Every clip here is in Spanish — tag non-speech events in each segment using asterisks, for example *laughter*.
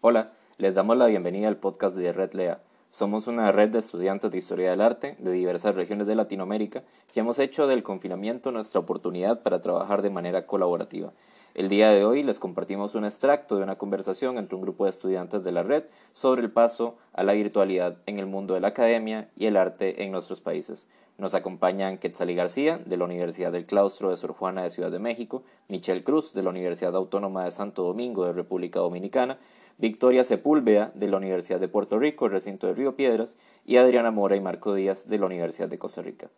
Hola, les damos la bienvenida al podcast de Red Lea. Somos una red de estudiantes de Historia del Arte de diversas regiones de Latinoamérica que hemos hecho del confinamiento nuestra oportunidad para trabajar de manera colaborativa. El día de hoy les compartimos un extracto de una conversación entre un grupo de estudiantes de la red sobre el paso a la virtualidad en el mundo de la academia y el arte en nuestros países. Nos acompañan Quetzalí García, de la Universidad del Claustro de Sor Juana de Ciudad de México, Michelle Cruz, de la Universidad Autónoma de Santo Domingo de República Dominicana, Victoria Sepúlveda, de la Universidad de Puerto Rico, recinto de Río Piedras, y Adriana Mora y Marco Díaz, de la Universidad de Costa Rica.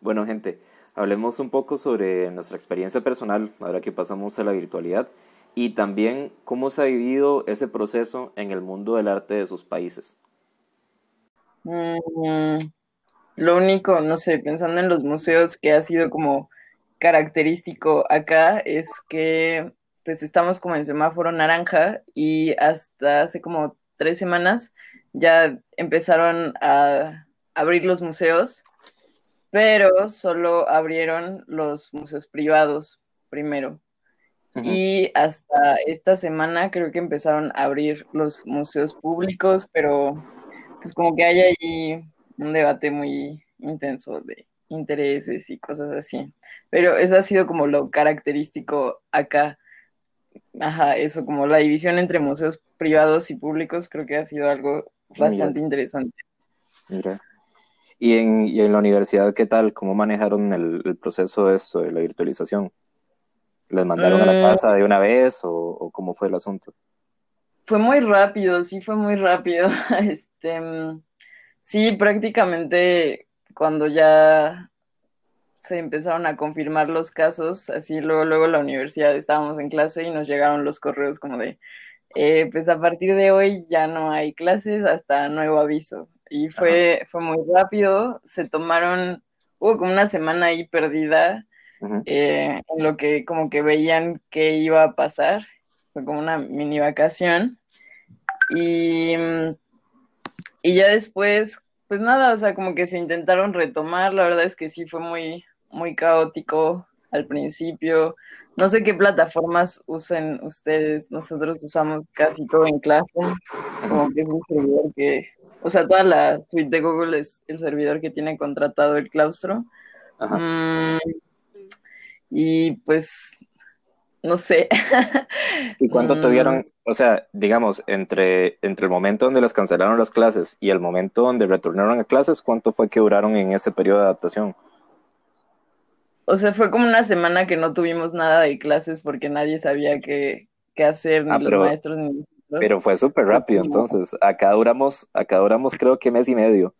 Bueno, gente, hablemos un poco sobre nuestra experiencia personal, ahora que pasamos a la virtualidad y también cómo se ha vivido ese proceso en el mundo del arte de sus países. Mm, lo único, no sé, pensando en los museos que ha sido como característico acá es que pues estamos como en semáforo naranja y hasta hace como tres semanas ya empezaron a abrir los museos, pero solo abrieron los museos privados primero. Y hasta esta semana creo que empezaron a abrir los museos públicos, pero pues como que hay ahí un debate muy intenso de intereses y cosas así. Pero eso ha sido como lo característico acá. Ajá, eso, como la división entre museos privados y públicos, creo que ha sido algo bastante interesante. Mira. ¿Y en, ¿Y en la universidad qué tal? ¿Cómo manejaron el, el proceso de eso, de la virtualización? ¿Les mandaron a la mm. casa de una vez o, cómo fue el asunto? Fue muy rápido, sí fue muy rápido. *laughs* Este, mm, sí, prácticamente cuando ya se empezaron a confirmar los casos, así luego, luego la universidad estábamos en clase y nos llegaron los correos como de, eh, pues a partir de hoy ya no hay clases hasta nuevo aviso. Y fue, fue muy rápido, se tomaron, hubo como una semana ahí perdida eh, en lo que como que veían que iba a pasar, fue como una mini vacación. Y, y ya después, pues nada, o sea, como que se intentaron retomar, la verdad es que sí fue muy, muy caótico al principio. No sé qué plataformas usen ustedes, nosotros usamos casi todo en clase, como que es un servidor que, o sea, toda la suite de Google es el servidor que tiene contratado el claustro. Mm, y pues, no sé. ¿Y cuánto *laughs* tuvieron, o sea, digamos, entre, entre el momento donde les cancelaron las clases y el momento donde retornaron a clases, cuánto fue que duraron en ese periodo de adaptación? O sea, fue como una semana que no tuvimos nada de clases porque nadie sabía qué, qué hacer, ni ah, los maestros ni nosotros. Pero fue súper rápido, entonces. Acá duramos, acá duramos creo que mes y medio.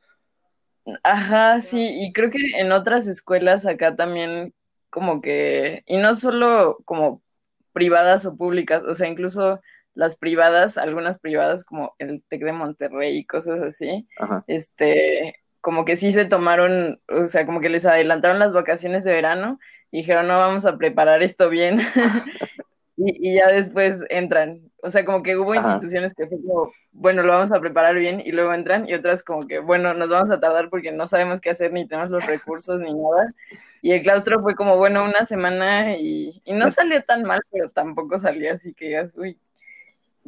Ajá, sí, y creo que en otras escuelas acá también como que, y no solo como privadas o públicas, o sea, incluso las privadas, algunas privadas como el TEC de Monterrey y cosas así, este, como que sí se tomaron, o sea, como que les adelantaron las vacaciones de verano y dijeron, no, vamos a preparar esto bien. *laughs* y, y, ya después entran. O sea, como que hubo instituciones que fue como, bueno, lo vamos a preparar bien y luego entran y otras como que, bueno, nos vamos a tardar porque no sabemos qué hacer ni tenemos los recursos ni nada. Y el claustro fue como, bueno, una semana y, y no salió tan mal, pero tampoco salió así que digas, uy,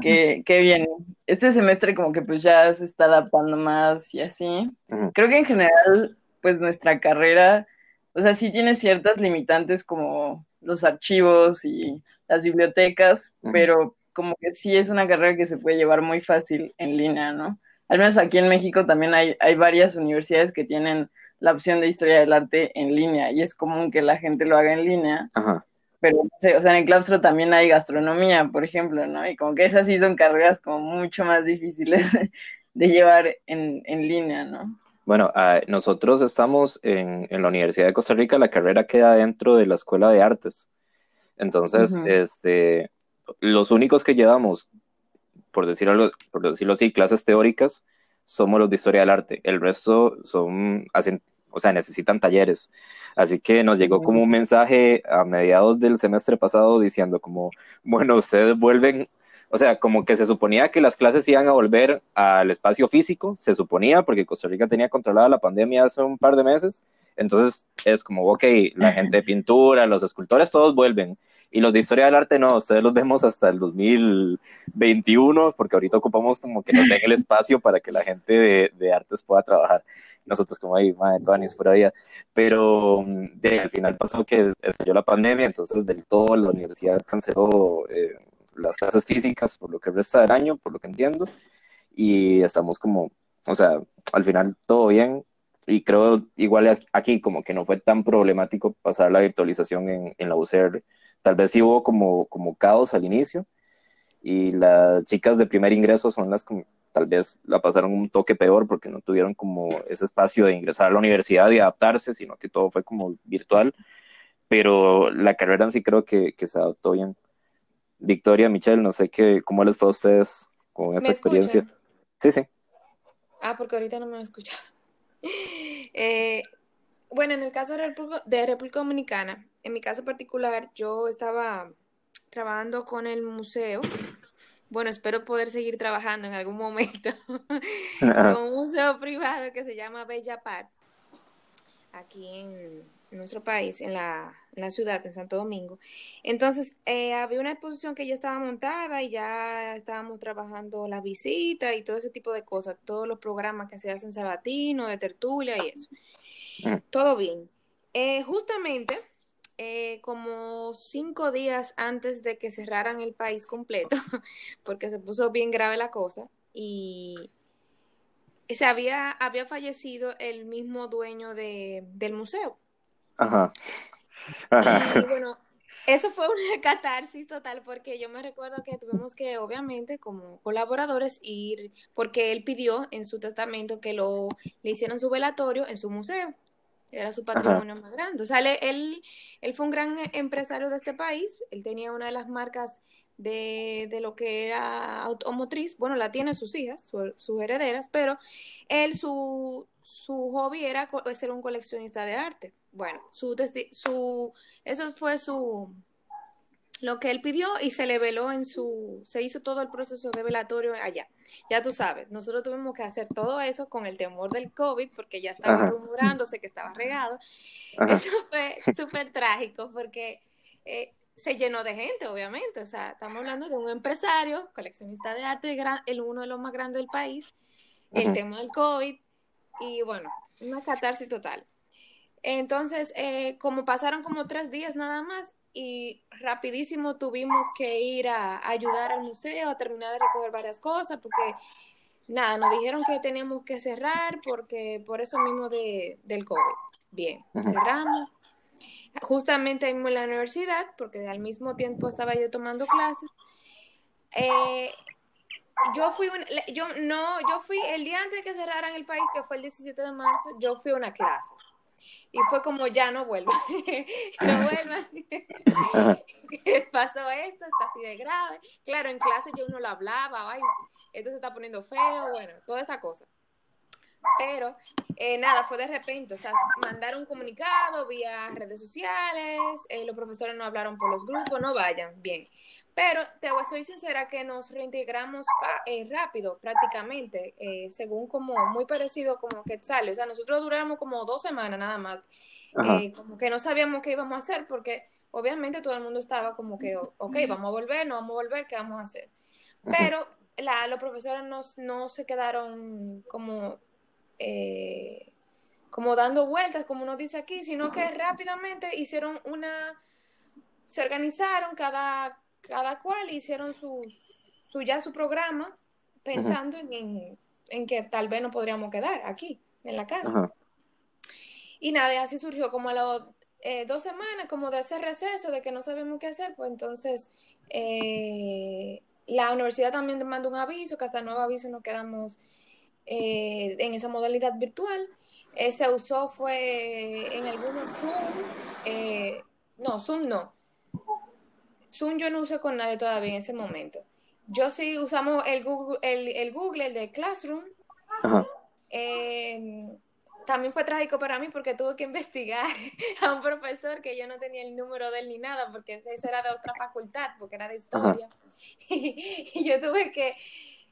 qué, qué bien. Este semestre como que pues ya se está adaptando más y así. Creo que en general, pues nuestra carrera, o sea, sí tiene ciertas limitantes como los archivos y las bibliotecas, pero como que sí es una carrera que se puede llevar muy fácil en línea, ¿no? Al menos aquí en México también hay, hay varias universidades que tienen la opción de historia del arte en línea y es común que la gente lo haga en línea. Pero no sé, o sea, en el claustro también hay gastronomía, por ejemplo, ¿no? Y como que esas sí son carreras como mucho más difíciles *laughs* de llevar en, en línea, ¿no? Bueno, ah, nosotros estamos en, en, la Universidad de Costa Rica, la carrera queda dentro de la Escuela de Artes. Entonces, este, los únicos que llevamos, por decirlo, por decirlo así, clases teóricas, somos los de historia del arte. El resto son, o sea, necesitan talleres. Así que nos llegó como un mensaje a mediados del semestre pasado diciendo como, bueno, ustedes vuelven o sea, como que se suponía que las clases iban a volver al espacio físico, se suponía, porque Costa Rica tenía controlada la pandemia hace un par de meses, entonces es como, ok, la gente de pintura, los escultores, todos vuelven, y los de historia del arte no, ustedes los vemos hasta el 2021, porque ahorita ocupamos como que nos den el espacio para que la gente de, de artes pueda trabajar. Nosotros como ahí, madre, toda ni por allá. Pero de, al final pasó que estalló la pandemia, entonces del todo la universidad canceló eh, las clases físicas por lo que resta del año, por lo que entiendo, y estamos como, o sea, al final todo bien, y creo igual aquí como que no fue tan problemático pasar la virtualización en, en la UCR. Tal vez sí hubo como, como caos al inicio, y las chicas de primer ingreso son las que tal vez la pasaron un toque peor porque no tuvieron como ese espacio de ingresar a la universidad y adaptarse, sino que todo fue como virtual, pero la carrera en sí creo que, que se adaptó bien. Victoria, Michelle, no sé qué, cómo les fue a ustedes con esa experiencia. Sí, sí. Ah, porque ahorita no me escucha. *laughs* eh, bueno, en el caso de República, de República Dominicana, en mi caso particular, yo estaba trabajando con el museo. Bueno, espero poder seguir trabajando en algún momento *laughs* con un museo privado que se llama Bella Par, aquí en, nuestro país, en la, en la, ciudad, en Santo Domingo. Entonces, eh, había una exposición que ya estaba montada y ya estábamos trabajando la visita y todo ese tipo de cosas, todos los programas que se hacen sabatino, de tertulia y eso. Todo bien. Eh, justamente, eh, como cinco días antes de que cerraran el país completo, *laughs* porque se puso bien grave la cosa, y se había, había fallecido el mismo dueño de, del museo. Ajá. Y *laughs* bueno, eso fue una *laughs* catarsis total porque yo me recuerdo que tuvimos que, obviamente, como colaboradores, ir, porque él pidió en su testamento que lo le hicieran su velatorio en su museo. Era su patrimonio más grande. O sea, él, él, fue un gran empresario de este país. Él tenía una de las marcas de, de lo que era automotriz. Bueno, la tienen sus hijas, sus herederas, pero él, su, su hobby era ser un coleccionista de arte. Bueno, su, su, eso fue su, lo que él pidió y se le veló en su, se hizo todo el proceso de velatorio allá. Ya tú sabes, nosotros tuvimos que hacer todo eso con el temor del COVID porque ya estaba rumorándose que estaba regado. Eso fue *laughs* súper trágico porque eh, se llenó de gente, obviamente. O sea, estamos hablando de un empresario, coleccionista de arte, el uno de los más grandes del país, el tema del COVID y bueno, una catarsis total. Entonces, eh, como pasaron como tres días nada más, y rapidísimo tuvimos que ir a, ayudar al museo a terminar de recoger varias cosas porque nada, nos dijeron que teníamos que cerrar porque por eso mismo de, del COVID. Bien, cerramos. Justamente en la universidad, porque al mismo tiempo estaba yo tomando clases. Eh, yo fui yo no, yo fui el día antes de que cerraran el país, que fue el 17 de marzo, yo fui a una clase y fue como ya no vuelvo, *laughs* no vuelvan, *laughs* *laughs* pasó esto, está así de grave. Claro, en clase yo uno lo hablaba, ay, esto se está poniendo feo, bueno, toda esa cosa. Pero eh, nada, fue de repente, o sea, mandaron un comunicado vía redes sociales, eh, los profesores no hablaron por los grupos, no vayan, bien. Pero te voy, soy sincera que nos reintegramos eh, rápido, prácticamente, eh, según como muy parecido como Quetzal. O sea, nosotros duramos como dos semanas nada más, eh, como que no sabíamos qué íbamos a hacer, porque obviamente todo el mundo estaba como que, ok, vamos a volver, no vamos a volver, ¿qué vamos a hacer? Pero la, los profesores no, no se quedaron como, como dando vueltas, como uno dice aquí, sino que rápidamente hicieron una, se organizaron cada cada cual hicieron su, su ya su programa pensando en, en, que tal vez no podríamos quedar aquí, en la casa. Y nada, así surgió como a las eh, dos semanas, como de ese receso, de que no sabíamos qué hacer, pues entonces eh, la universidad también mandó un aviso, que hasta nuevo aviso nos quedamos eh, en esa modalidad virtual. se usó fue en algunos Zoom, no, Zoom no, Zoom yo no usé con nadie todavía en ese momento. Yo sí usamos el Google, el, Google, el de Classroom. Em, también fue trágico para mí porque tuve que investigar *laughs* a un profesor que yo no tenía el número de él ni nada, porque ese era de otra facultad, porque era de historia. *laughs* Y, yo tuve que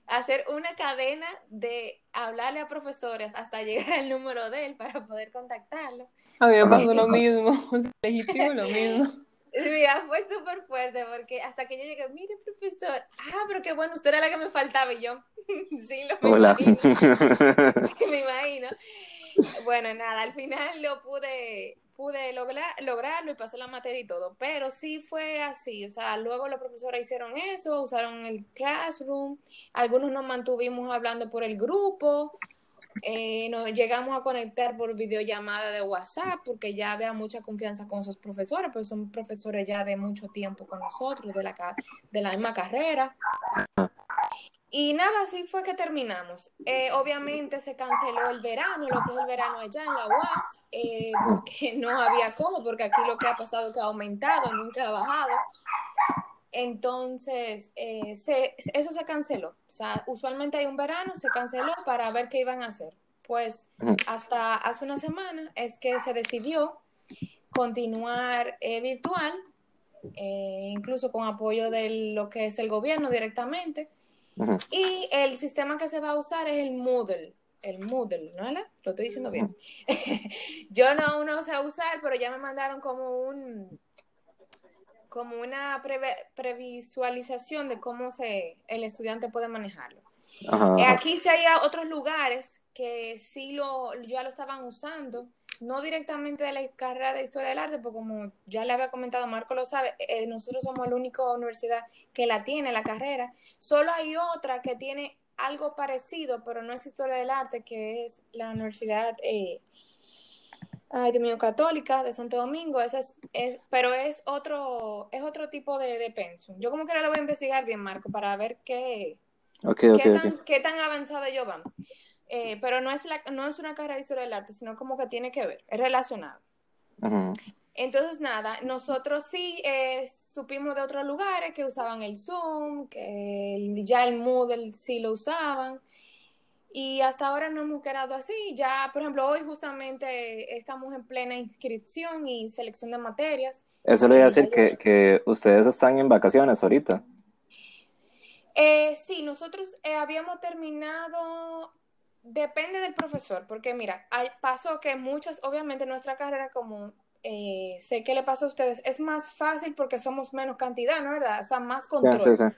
hacer una cadena de hablarle a profesores hasta *laughs* llegar al número de él para poder contactarlo. A mí me pasó lo *laughs* mismo, *laughs* legítimo lo mismo. Mira, fue súper fuerte porque hasta que yo llegué, mire profesor, ah, pero qué bueno, usted era la que me faltaba y yo, sí, lo me Hola. me imagino. Bueno, nada, al final lo pude, pude lograr, lograrlo y pasé la materia y todo, pero sí fue así, o sea, luego los profesores hicieron eso, usaron el classroom, algunos nos mantuvimos hablando por el grupo, eh, nos llegamos a conectar por videollamada de WhatsApp porque ya había mucha confianza con esos profesores, pues son profesores ya de mucho tiempo con nosotros, de la, de la misma carrera. Y nada, así fue que terminamos. Eh, obviamente se canceló el verano, lo que es el verano allá en la UAS, eh, porque no había cómo, porque aquí lo que ha pasado es que ha aumentado, nunca ha bajado. Entonces, eh, se, eso se canceló. O sea, usualmente hay un verano, se canceló para ver qué iban a hacer. Pues hasta hace una semana es que se decidió continuar virtual, incluso con apoyo de lo que es el gobierno directamente y el sistema que se va a usar es el Moodle. El Moodle, ¿no? Lo estoy diciendo bien. *laughs* Yo no, no sé usar, pero ya me mandaron como un como una previsualización de cómo se el estudiante puede manejarlo. Eh, aquí sí hay otros lugares que sí lo ya lo estaban usando, no directamente de la carrera de historia del arte, porque como ya le había comentado, Marco lo sabe, eh, nosotros somos la única universidad que la tiene, la carrera. Solo hay otra que tiene algo parecido, pero no es historia del arte, que es la Universidad eh, ay, de Católica de Santo Domingo. Esa es, pero es otro, es otro tipo de, de pensum. Yo como que ahora lo voy a investigar bien, Marco, para ver qué, qué, tan, qué tan avanzado ellos van. Eh, pero no es, la, no es una carrera de historia del arte, sino como que tiene que ver, es relacionado. Entonces, nada, nosotros sí eh, supimos de otros lugares que usaban el Zoom, que ya el Moodle sí lo usaban, y hasta ahora no hemos quedado así. Ya, por ejemplo, hoy justamente estamos en plena inscripción y selección de materias. Eso le voy a decir que, que ustedes están en vacaciones ahorita. Eh, sí, nosotros eh, habíamos terminado Depende del profesor, porque mira, hay, pasó que muchas, obviamente nuestra carrera como eh, sé que le pasa a ustedes, es más fácil porque somos menos cantidad, ¿no verdad? O sea, más control.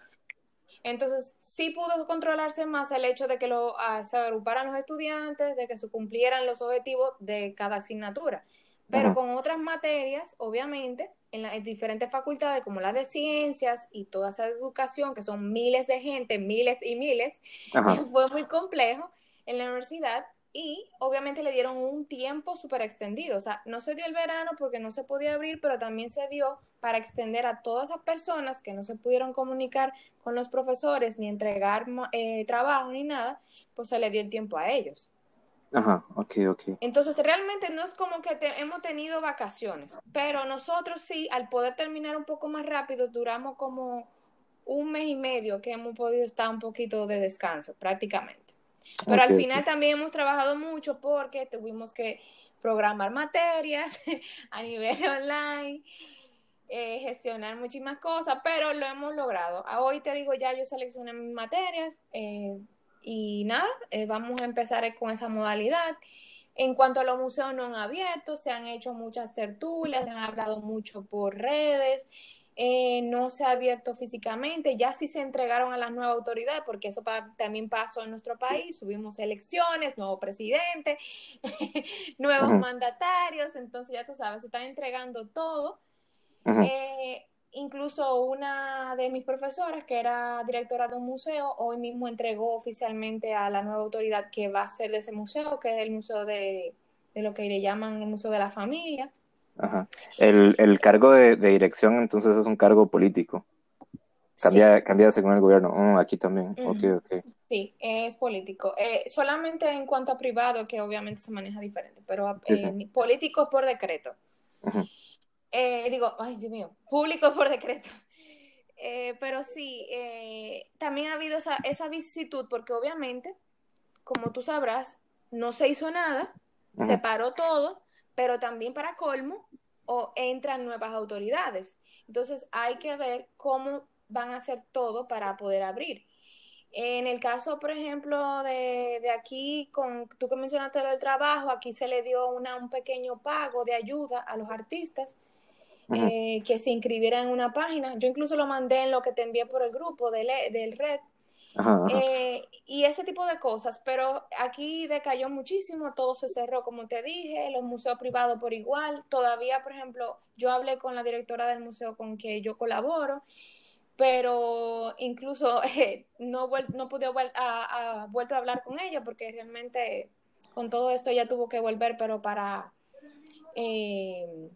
Entonces, sí pudo controlarse más el hecho de que lo, ah, se agruparan los estudiantes, de que se cumplieran los objetivos de cada asignatura. Pero con otras materias, obviamente, en las diferentes facultades como la de ciencias y toda esa educación, que son miles de gente, miles y miles, *laughs* fue muy complejo en la universidad y obviamente le dieron un tiempo súper extendido. O sea, no se dio el verano porque no se podía abrir, pero también se dio para extender a todas esas personas que no se pudieron comunicar con los profesores ni entregar eh, trabajo ni nada, pues se le dio el tiempo a ellos. Ajá, ok, ok. Entonces, realmente no es como que hemos tenido vacaciones, pero nosotros sí, al poder terminar un poco más rápido, duramos como un mes y medio que hemos podido estar un poquito de descanso, prácticamente. Pero al final también hemos trabajado mucho porque tuvimos que programar materias *laughs* a nivel *laughs* online, eh, gestionar muchísimas cosas, pero lo hemos logrado. Hoy te digo, ya yo seleccioné mis materias eh, y nada, eh, vamos a empezar con esa modalidad. En cuanto a los museos no han abierto, se han hecho muchas tertulias, se han hablado mucho por redes eh, no se ha abierto físicamente, ya sí se entregaron a las nuevas autoridades, porque eso también pasó en nuestro país, tuvimos elecciones, nuevo presidente, *laughs* nuevos mandatarios, entonces ya tú sabes, se están entregando todo. Eh, incluso una de mis profesoras, que era directora de un museo, hoy mismo entregó oficialmente a la nueva autoridad que va a ser de ese museo, que es el museo de, de lo que le llaman el Museo de la Familia. Ajá. El, el cargo de, dirección entonces es un cargo político. Cambia, cambia según el gobierno. Oh, aquí también. Sí, es político. Eh, solamente en cuanto a privado, que obviamente se maneja diferente, pero eh, político por decreto. Eh, digo, ay Dios mío, público por decreto. *laughs* pero sí, también ha habido esa, esa vicisitud, porque obviamente, como tú sabrás, no se hizo nada se paró todo, pero también para colmo o entran nuevas autoridades. Entonces hay que ver cómo van a hacer todo para poder abrir. En el caso, por ejemplo, de, de aquí, con tú que mencionaste lo del trabajo, aquí se le dio una, un pequeño pago de ayuda a los artistas eh, que se inscribieran en una página. Yo incluso lo mandé en lo que te envié por el grupo del, del red. Eh, y ese tipo de cosas, pero aquí decayó muchísimo, todo se cerró, como te dije, los museos privados por igual. Todavía, por ejemplo, yo hablé con la directora del museo con que yo colaboro pero incluso *laughs* eh, no, no pude a, vuelto a hablar con ella porque realmente con todo esto ya tuvo que volver, pero para eh,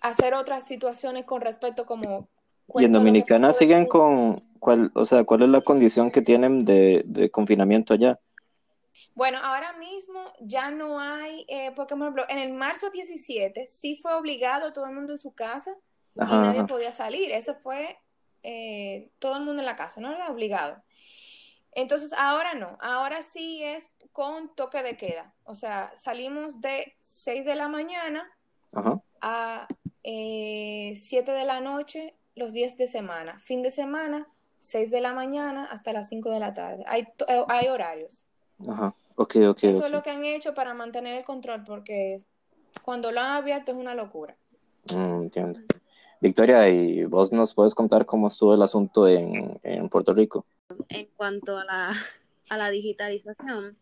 hacer otras situaciones con respecto como... ¿Y en Dominicana siguen con cuál, o sea, cuál es la condición que tienen de, confinamiento allá? Bueno, ahora mismo ya no hay, eh, por ejemplo, en el marzo 17 sí fue obligado todo el mundo en su casa y nadie podía salir. Eso fue eh, todo el mundo en la casa, ¿no? Era obligado. Entonces, ahora no, ahora sí es con toque de queda. O sea, salimos de 6 de la mañana a eh, 7 de la noche los días de semana. Fin de semana, 6 de la mañana hasta las 5 de la tarde. Hay, eh, hay horarios. Ajá, ok, ok. Eso es lo que han hecho para mantener el control, porque cuando lo han abierto es una locura. Mm, entiendo. Victoria, ¿y vos nos puedes contar cómo estuvo el asunto en, Puerto Rico? En cuanto a la, a la digitalización,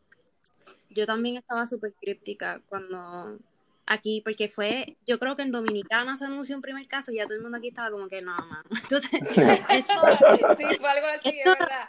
yo también estaba súper críptica cuando aquí, porque fue, yo creo que en Dominicana se anunció un primer caso y ya todo el mundo aquí estaba como que no, mano. *laughs* Entonces, esto, *laughs* sí, fue algo así, esto, verdad.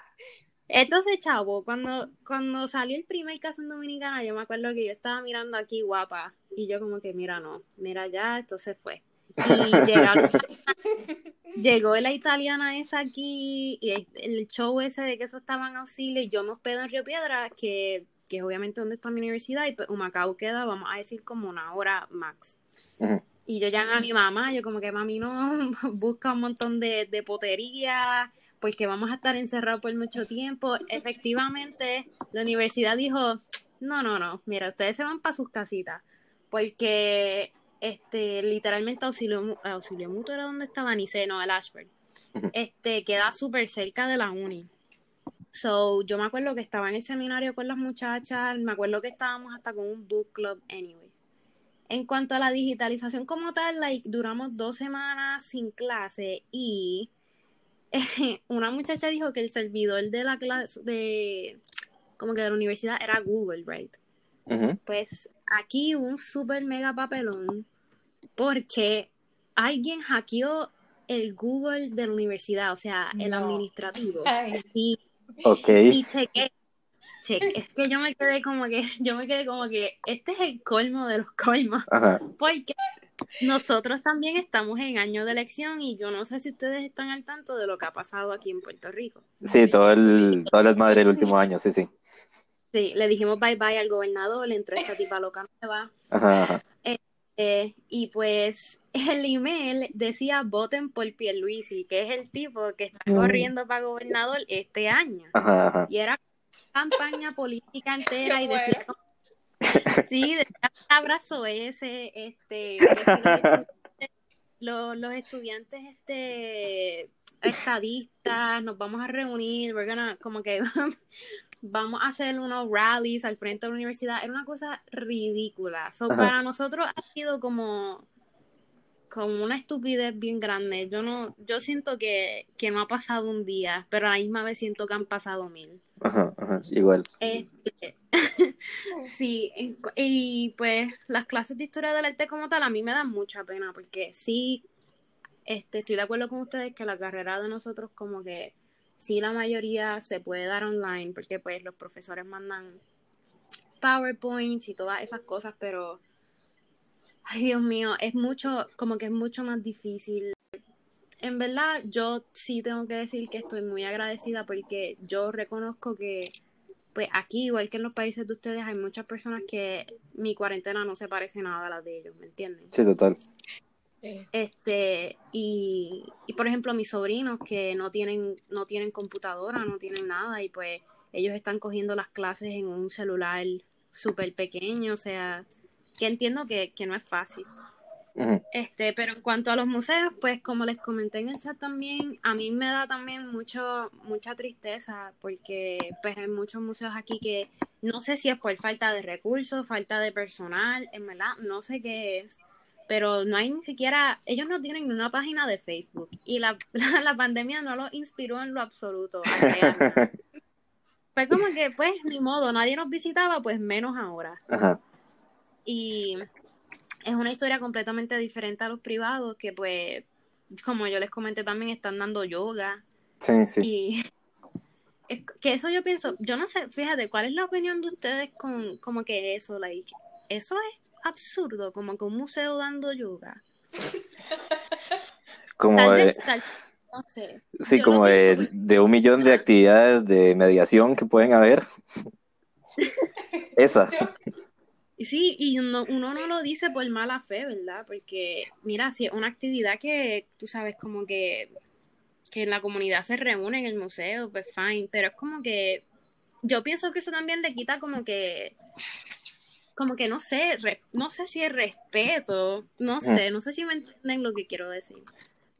Esto se chavo, cuando, cuando salió el primer caso en Dominicana, yo me acuerdo que yo estaba mirando aquí guapa y yo como que mira, no, mira ya, esto se fue. Y *laughs* llegó la italiana esa aquí y el show ese de que eso estaba en auxilio y yo me hospedo en Río Piedra, que, que es obviamente donde está mi universidad, y pues Humacao queda, vamos a decir, como una hora max. Y yo llamé a mi mamá, yo como que mami no, *laughs* busca un montón de, de potería, porque vamos a estar encerrados por mucho tiempo. Efectivamente, la universidad dijo, no, no, no, mira, ustedes se van para sus casitas, porque este, literalmente Auxilio, Auxilio Mutuo era donde estaba Nice, no, el Ashford. Este, queda súper cerca de la uni. So, yo me acuerdo que estaba en el seminario con las muchachas, me acuerdo que estábamos hasta con un book club, anyways. En cuanto a la digitalización como tal, like, duramos dos semanas sin clase y *laughs* una muchacha dijo que el servidor de la clase, de, como que de la universidad era Google, right? Pues aquí un super mega papelón porque alguien hackeó el Google de la universidad, o sea, el administrativo. Sí. Ok. Y chequé, Es que yo me quedé como que, *laughs* yo me quedé como que, este es el colmo de los colmos. Porque nosotros también estamos en año de elección y yo no sé si ustedes están al tanto de lo que ha pasado aquí en Puerto Rico. Sí, todo el, todas las madres del último año, sí, sí. Sí, le dijimos bye bye al gobernador, le entró esta tipa loca nueva. Ajá, eh, y pues *laughs* el email decía voten por Pierluisi, que es el tipo que está mm. corriendo para gobernador este año. Y era campaña política entera y decía *laughs* sí, decía abrazo ese, este, los, los, estudiantes este estadistas, nos vamos a reunir, we're gonna, como que *laughs* vamos a hacer unos rallies al frente de la universidad. Era una cosa ridícula. para nosotros ha sido como, como una estupidez bien grande. Yo no, yo siento que, no ha pasado un día, pero a la misma vez siento que han pasado mil. Ajá, ajá, igual. Este, *laughs* sí, y pues las clases de historia del arte como tal a mí me dan mucha pena porque sí, este, estoy de acuerdo con ustedes que la carrera de nosotros como que sí la mayoría se puede dar online porque pues los profesores mandan PowerPoints y todas esas cosas, pero ay Dios mío, es mucho, como que es mucho más difícil. En verdad, yo sí tengo que decir que estoy muy agradecida porque yo reconozco que pues aquí, igual que en los países de ustedes, hay muchas personas que mi cuarentena no se parece nada a la de ellos, ¿me entienden? Sí, total. Este, y, y, por ejemplo, mis sobrinos que no tienen, no tienen computadora, no tienen nada, y pues ellos están cogiendo las clases en un celular súper pequeño, o sea, que entiendo que, que no es fácil. Este, pero en cuanto a los museos, pues como les comenté en el chat también, a mí me da también mucho, mucha tristeza porque pues hay muchos museos aquí que no sé si es por falta de recursos, falta de personal, en verdad, no sé qué es, pero no hay ni siquiera, ellos no tienen una página de Facebook y la, *laughs* la, pandemia no los inspiró en lo absoluto. *laughs* Fue como que, pues, ni modo, nadie nos visitaba, pues menos ahora. Y es una historia completamente diferente a los privados que pues, como yo les comenté también, están dando yoga. Sí, sí. Y *laughs* es que eso yo pienso, yo no sé, fíjate, ¿cuál es la opinión de ustedes con como que eso, like, eso es absurdo, como que un museo dando yoga. *laughs* como de, no sé. Sí, como de, de un millón de actividades de mediación que pueden haber. *laughs* Esa. Sí, y uno, uno no lo dice por mala fe, ¿verdad? Porque, mira, si es una actividad que tú sabes, como que, que la comunidad se reúne en el museo, pues fine, pero es como que yo pienso que eso también le quita como que, como que no sé, no sé si es respeto, no mm. sé, no sé si me entienden lo que quiero decir.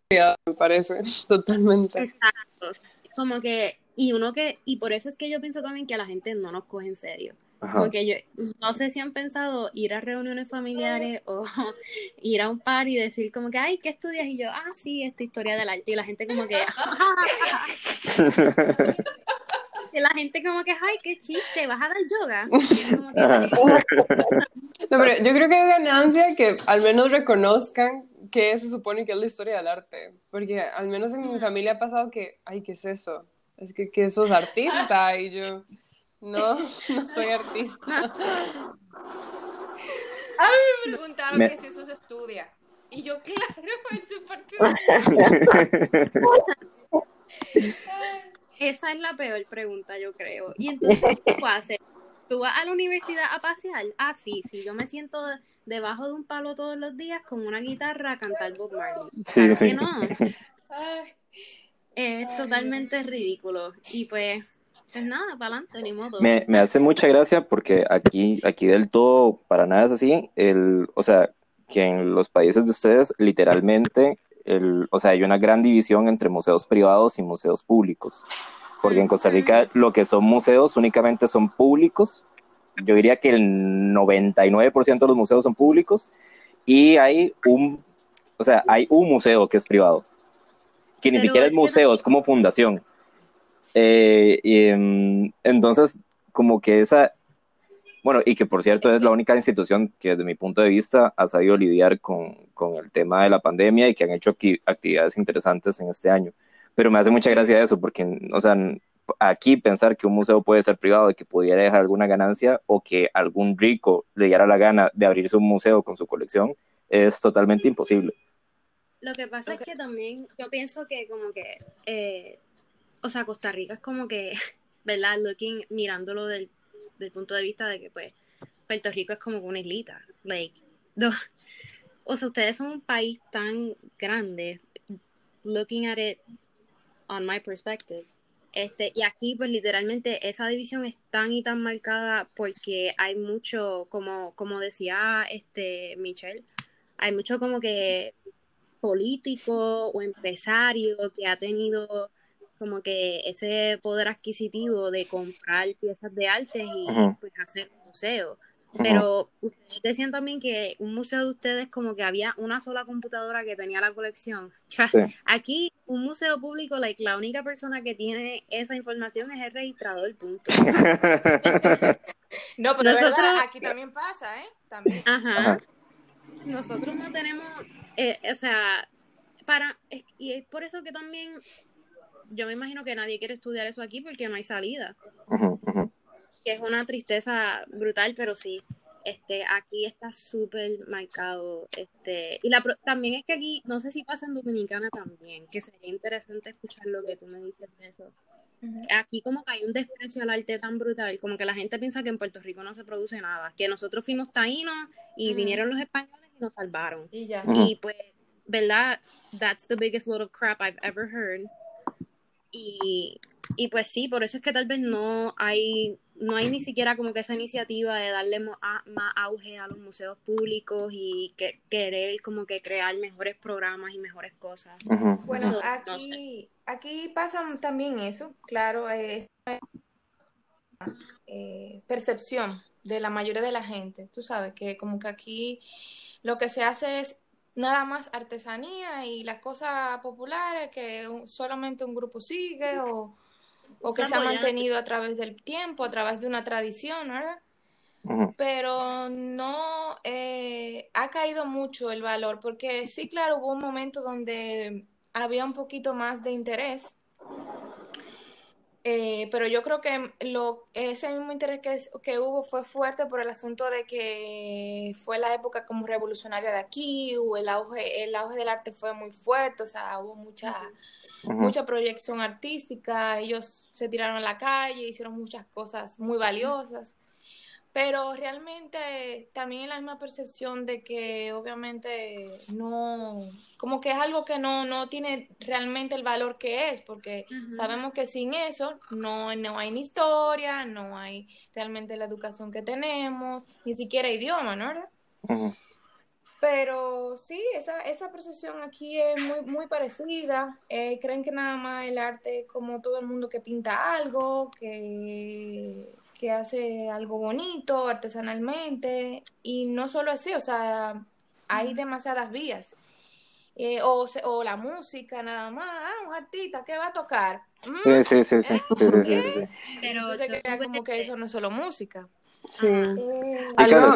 Me parece, *laughs* totalmente. Exacto, como que, y uno que, y por eso es que yo pienso también que a la gente no nos coge en serio porque yo no sé si han pensado ir a reuniones familiares o *laughs* ir a un par y decir como que, ay, ¿qué estudias? Y yo, ah, sí, esta historia del arte. Y la gente como que, *laughs* y la gente como que, ay, qué chiste, ¿vas a dar yoga? *laughs* no, pero yo creo que es ganancia que al menos reconozcan que se supone que es la historia del arte. Porque al menos en mi familia ha pasado que, ay, ¿qué es eso? Es que, que sos artista y yo... No, no soy artista. A mí me preguntaron que si eso se estudia. Y yo, claro, *laughs* es parte *laughs* Esa es la peor pregunta, yo creo. Y entonces, ¿qué tú haces? ¿Tú vas a la universidad a pasear? Ah, sí, sí, yo me siento debajo de un palo todos los días con una guitarra a cantar Bob Marley. ¿Por qué no? Es totalmente ridículo. Y pues, pues nada, para adelante, ni modo. Me, me, hace mucha gracia porque aquí, aquí del todo para nada es así. El, o sea, que en los países de ustedes literalmente, el, o sea, hay una gran división entre museos privados y museos públicos. Porque en Costa Rica lo que son museos únicamente son públicos. Yo diría que el 99% de los museos son públicos y hay un, o sea, hay un museo que es privado, que ni siquiera es museo, es como fundación. Eh, y, em, entonces, como que esa, bueno, y que por cierto es la única institución que desde mi punto de vista ha sabido lidiar con, con el tema de la pandemia y que han hecho actividades interesantes en este año. Pero me hace mucha gracia eso, porque, o sea, aquí pensar que un museo puede ser privado y que pudiera dejar alguna ganancia o que algún rico le diera la gana de abrirse un museo con su colección es totalmente imposible. Lo que pasa es que también yo pienso que como que eh, o sea, Costa Rica es como que, *laughs* ¿verdad? Looking, mirándolo del, del punto de vista de que, pues, Puerto Rico es como una islita. Like, *laughs* o sea, ustedes son un país tan grande, looking at it on my perspective. Este, y aquí, pues literalmente, esa división es tan y tan marcada porque hay mucho, como, como decía este Michelle, hay mucho como que político o empresario que ha tenido como que ese poder adquisitivo de comprar piezas de arte y pues hacer un museo. Pero ustedes decían también que un museo de ustedes como que había una sola computadora que tenía la colección. Aquí un museo público, like, la única persona que tiene esa información es el registrador, punto. *laughs* no, pero Nosotros, aquí también pasa, ¿eh? También. Ajá. Nosotros no tenemos, eh, o sea, para, y es por eso que también yo me imagino que nadie quiere estudiar eso aquí porque no hay salida. Que es una tristeza brutal, pero sí, este, aquí está súper marcado. Este, y la, también es que aquí, no sé si pasa en Dominicana también, que sería interesante escuchar lo que tú me dices de eso. Aquí como que hay un desprecio al arte tan brutal, como que la gente piensa que en Puerto Rico no se produce nada, que nosotros fuimos taínos y vinieron los españoles y nos salvaron. Y ya. Y pues, ¿verdad? That's the biggest load of crap I've ever heard. Y, y pues sí, por eso es que tal vez no hay no hay ni siquiera como que esa iniciativa de darle más auge a los museos públicos y que, querer como que crear mejores programas y mejores cosas. Bueno, aquí, aquí pasa también eso, claro, es eh, percepción de la mayoría de la gente, tú sabes, que como que aquí lo que se hace es nada más artesanía y las cosas populares que solamente un grupo sigue o o que se ha mantenido a través del tiempo, a través de una tradición, ¿verdad? Pero no eh, ha caído mucho el valor, porque sí, claro, hubo un momento donde había un poquito más de interés, eh, pero yo creo que lo, ese mismo interés que, que, hubo fue fuerte por el asunto de que fue la época como revolucionaria de aquí, o el auge, el auge del arte fue muy fuerte, o sea, hubo mucha mucha proyección artística, ellos se tiraron a la calle, hicieron muchas cosas muy valiosas, pero realmente también la misma percepción de que obviamente no, como que es algo que no, no tiene realmente el valor que es, porque sabemos que sin eso no, no hay ni historia, no hay realmente la educación que tenemos, ni siquiera idioma, ¿no? Pero sí, esa, esa percepción aquí es muy, muy parecida. Eh, creen que nada más el arte es como todo el mundo que pinta algo, que, que hace algo bonito artesanalmente. Y no solo así, o sea, hay demasiadas vías. Eh, o, o la música nada más, ah, un artista, ¿qué va a tocar? sí, sí, sí, sí, ¿Eh? Pero como que eso no es solo música. Sí. Eh, algo,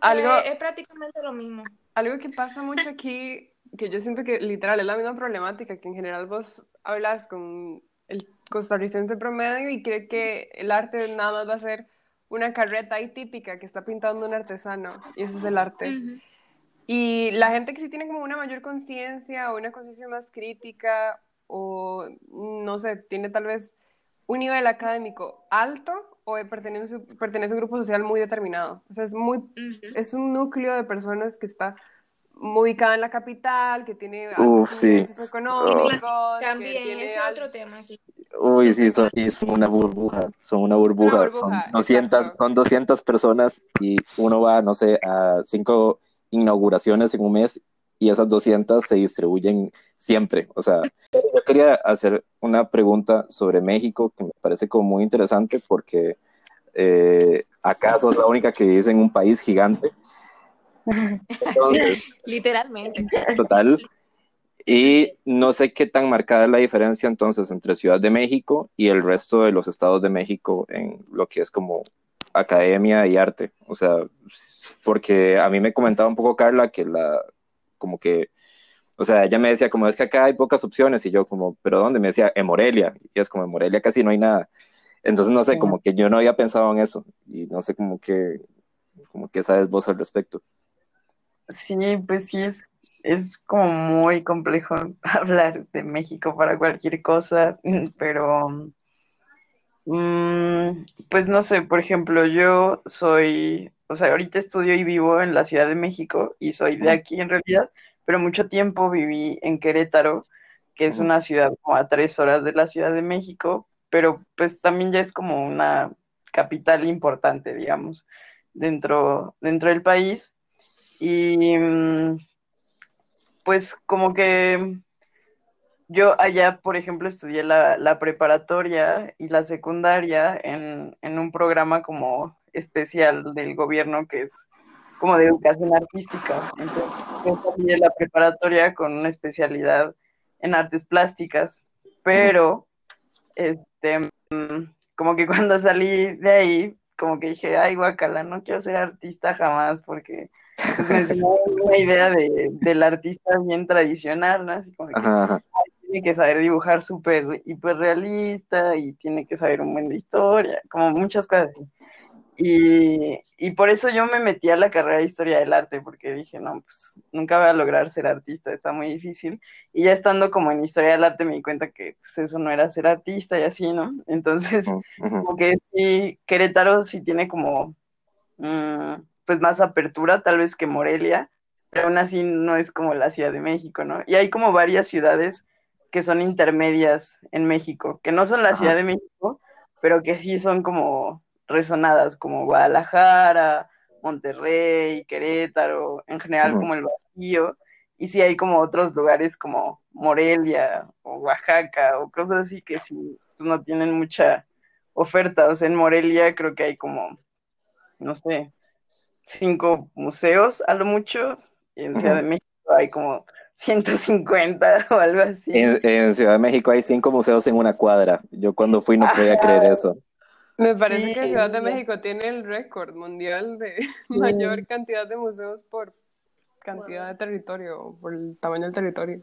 algo, es prácticamente lo mismo. Algo que pasa mucho aquí, que yo siento que literal es la misma problemática, que en general vos hablas con el costarricense promedio y cree que el arte nada más va a ser una carreta ahí típica que está pintando un artesano, y eso es el arte. Y la gente que sí tiene como una mayor conciencia o una conciencia más crítica o no sé, tiene tal vez un nivel académico alto o pertenece, pertenece a un grupo social muy determinado. O sea, es, muy, es un núcleo de personas que está muy ubicada en la capital, que tiene Uf, sí. económicos. También, ese es otro tema aquí. Uy, sí, son, una burbuja, son una burbuja, son, 200, son 200 personas y uno va, no sé, a cinco inauguraciones en un mes y esas 200 se distribuyen siempre. O sea, yo quería hacer una pregunta sobre México que me parece como muy interesante porque eh, acá sos la única que vive en un país gigante. *laughs* Literalmente. Total. Y no sé qué tan marcada es la diferencia entonces entre Ciudad de México y el resto de los estados de México en lo que es como academia y arte. O sea, porque a mí me comentaba un poco Carla que la, como que, o sea, ella me decía, como es que acá hay pocas opciones, y yo como, ¿pero dónde? Me decía, en Morelia, y es como, en Morelia casi no hay nada. Entonces, no sé, como que yo no había pensado en eso, y no sé como que, como que sabes vos al respecto. Sí, pues sí, es, es como muy complejo *laughs* hablar de México para cualquier cosa, pero... Mm, pues no sé, por ejemplo, yo soy o sea, ahorita estudio y vivo en la Ciudad de México y soy de aquí en realidad, pero mucho tiempo viví en Querétaro, que es una ciudad como a tres horas de la Ciudad de México, pero pues también ya es como una capital importante, digamos, dentro, dentro del país. Y mm, pues como que yo allá, por ejemplo, estudié la, preparatoria y la secundaria en, en un programa como especial del gobierno que es como de educación artística. Entonces, yo de la preparatoria con una especialidad en artes plásticas, pero este, como que cuando salí de ahí, como que dije, ay, guacala, no quiero ser artista jamás, porque me *laughs* una idea de, del artista bien tradicional, ¿no? Así como que tiene que saber dibujar súper hiperrealista y tiene que saber un buen de historia, como muchas cosas así. Y, y, por eso yo me metí a la carrera de historia del arte, porque dije, no, pues nunca voy a lograr ser artista, está muy difícil. Y ya estando como en historia del arte me di cuenta que pues, eso no era ser artista y así, ¿no? Entonces, como que sí, Querétaro sí tiene como, mm, pues más apertura tal vez que Morelia, pero aún así no es como la Ciudad de México, ¿no? Y hay como varias ciudades que son intermedias en México, que no son la Ciudad de México, pero que sí son como resonadas, como Guadalajara, Monterrey, Querétaro, en general como el Bajío, y sí hay como otros lugares como Morelia o Oaxaca o cosas así que sí pues, no tienen mucha oferta, o sea, en Morelia creo que hay como, no sé, cinco museos a lo mucho, y en Ciudad de México hay como 150 *laughs* o algo así. En, Ciudad de México hay cinco museos en una cuadra. Yo cuando fui no podía creer eso. Me parece que Ciudad de México tiene el récord mundial de *laughs* mayor cantidad de museos por cantidad de territorio, por el tamaño del territorio.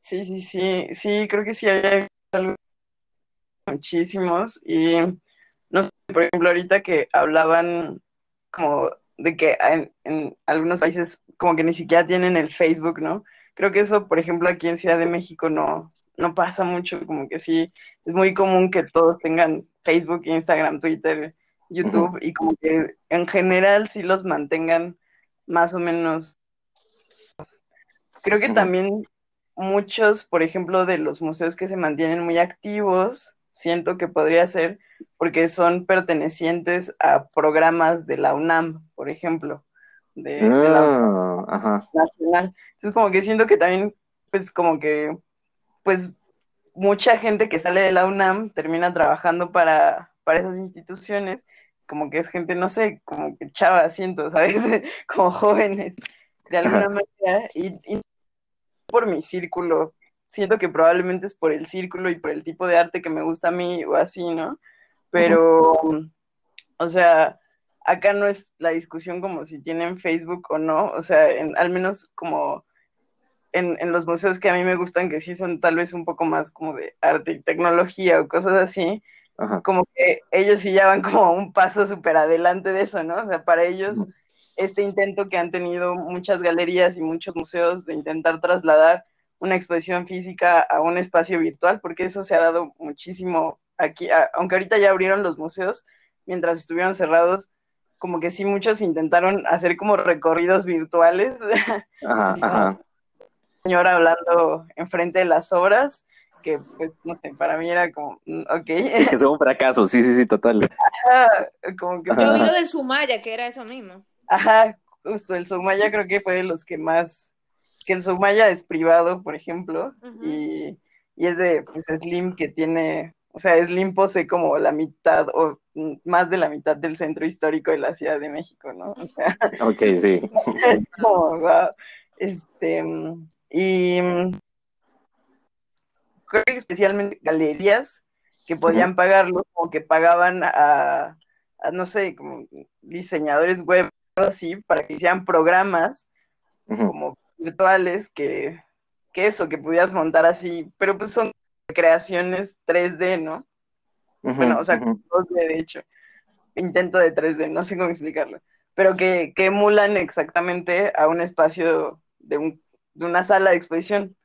Sí, sí, sí, sí, creo que sí hay muchísimos y no sé, por ejemplo, ahorita que hablaban como de que en, en algunos países como que ni siquiera tienen el Facebook, ¿no? Creo que eso, por ejemplo, aquí en Ciudad de México no, no pasa mucho, como que sí, es muy común que todos tengan Facebook, Instagram, Twitter, YouTube, y como que en general sí los mantengan más o menos. Creo que también muchos, por ejemplo, de los museos que se mantienen muy activos, siento que podría ser porque son pertenecientes a programas de la UNAM, por ejemplo de, la ah, nacional. Entonces como que siento que también, pues como que, pues mucha gente que sale de la UNAM termina trabajando para, para esas instituciones, como que es gente, no sé, como que chava, siento, *laughs* ¿sabes? como jóvenes, de alguna manera, y, por mi círculo, siento que probablemente es por el círculo y por el tipo de arte que me gusta a mí o así, ¿no? Pero, o sea, acá no es la discusión como si tienen Facebook o no, o sea, en, al menos como en, en, los museos que a mí me gustan, que sí son tal vez un poco más como de arte y tecnología o cosas así, como que ellos sí ya van como un paso súper adelante de eso, ¿no? O sea, para ellos este intento que han tenido muchas galerías y muchos museos de intentar trasladar una exposición física a un espacio virtual, porque eso se ha dado muchísimo aquí, aunque ahorita ya abrieron los museos, mientras estuvieron cerrados, como que sí muchos intentaron hacer como recorridos virtuales. *laughs* Ajá, ajá. Señora hablando enfrente de las obras, que pues no sé, para mí era como, mm, ok. Es *laughs* que fue un fracaso, sí, sí, sí, total. Ajá, como que... Yo vi lo del Sumaya, que era eso mismo. Ajá, justo, el Sumaya creo que fue de los que más, que el Sumaya es privado, por ejemplo, y, y es de pues, Slim que tiene o sea, es posee como la mitad o más de la mitad del centro histórico de la Ciudad de México, ¿no? O sea, ok, *laughs* sí. Este, y creo que especialmente galerías que podían pagarlo, como que pagaban a, no sé, como diseñadores web, así, para que hicieran programas como virtuales que, que eso, que pudieras montar así, pero pues son creaciones 3D, ¿no? bueno, o sea, 2D de hecho, intento de 3D, no sé cómo explicarlo, pero que, que emulan exactamente a un espacio de, un, de una sala de exposición.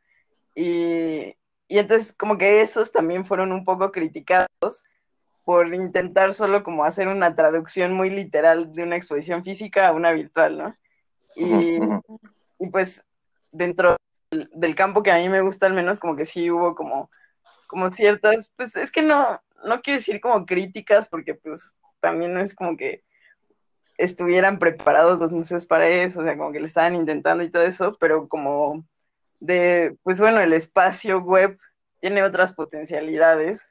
Y, y entonces como que esos también fueron un poco criticados por intentar solo como hacer una traducción muy literal de una exposición física a una virtual, ¿no? Y, y pues dentro del campo que a mí me gusta al menos, como que sí hubo como como ciertas, pues es que no, no quiero decir como críticas, porque pues también no es como que estuvieran preparados los museos para eso, o sea, como que le estaban intentando y todo eso, pero como de, pues bueno, el espacio web tiene otras potencialidades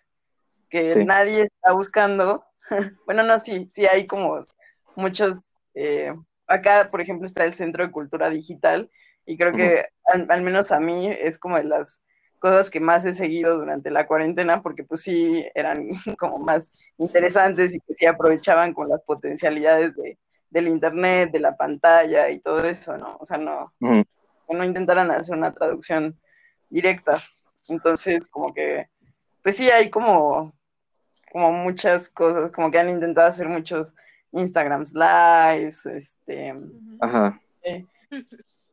que nadie está buscando. *laughs* bueno, no, sí, sí hay como muchos, eh, acá por ejemplo está el Centro de Cultura Digital y creo que al, menos a mí es como de las cosas que más he seguido durante la cuarentena, porque pues sí eran *laughs* como más interesantes y que sí aprovechaban con las potencialidades de, del internet, de la pantalla y todo eso, ¿no? O sea, no, no intentaran hacer una traducción directa. Entonces, como que, pues sí hay como, como muchas cosas, como que han intentado hacer muchos Instagrams lives, este, Ajá. Eh,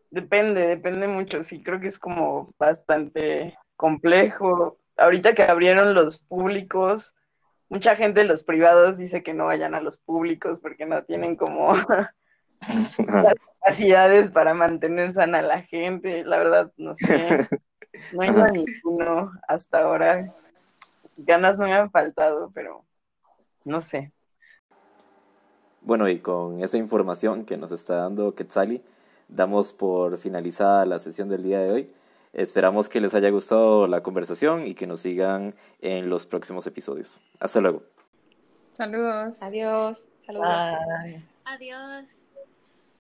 Depende, depende mucho. Sí, creo que es como bastante complejo. Ahorita que abrieron los públicos, mucha gente de los privados dice que no vayan a los públicos porque no tienen como las capacidades para mantener sana a la gente. La verdad, no sé. *laughs* No hay ninguno hasta ahora. Ganas no me han faltado, pero no sé. Bueno, y con esa información que nos está dando Quetzali, damos por finalizada la sesión del día de hoy. Esperamos que les haya gustado la conversación y que nos sigan en los próximos episodios. Hasta luego. Saludos. Adiós. Saludos. Bye. Adiós.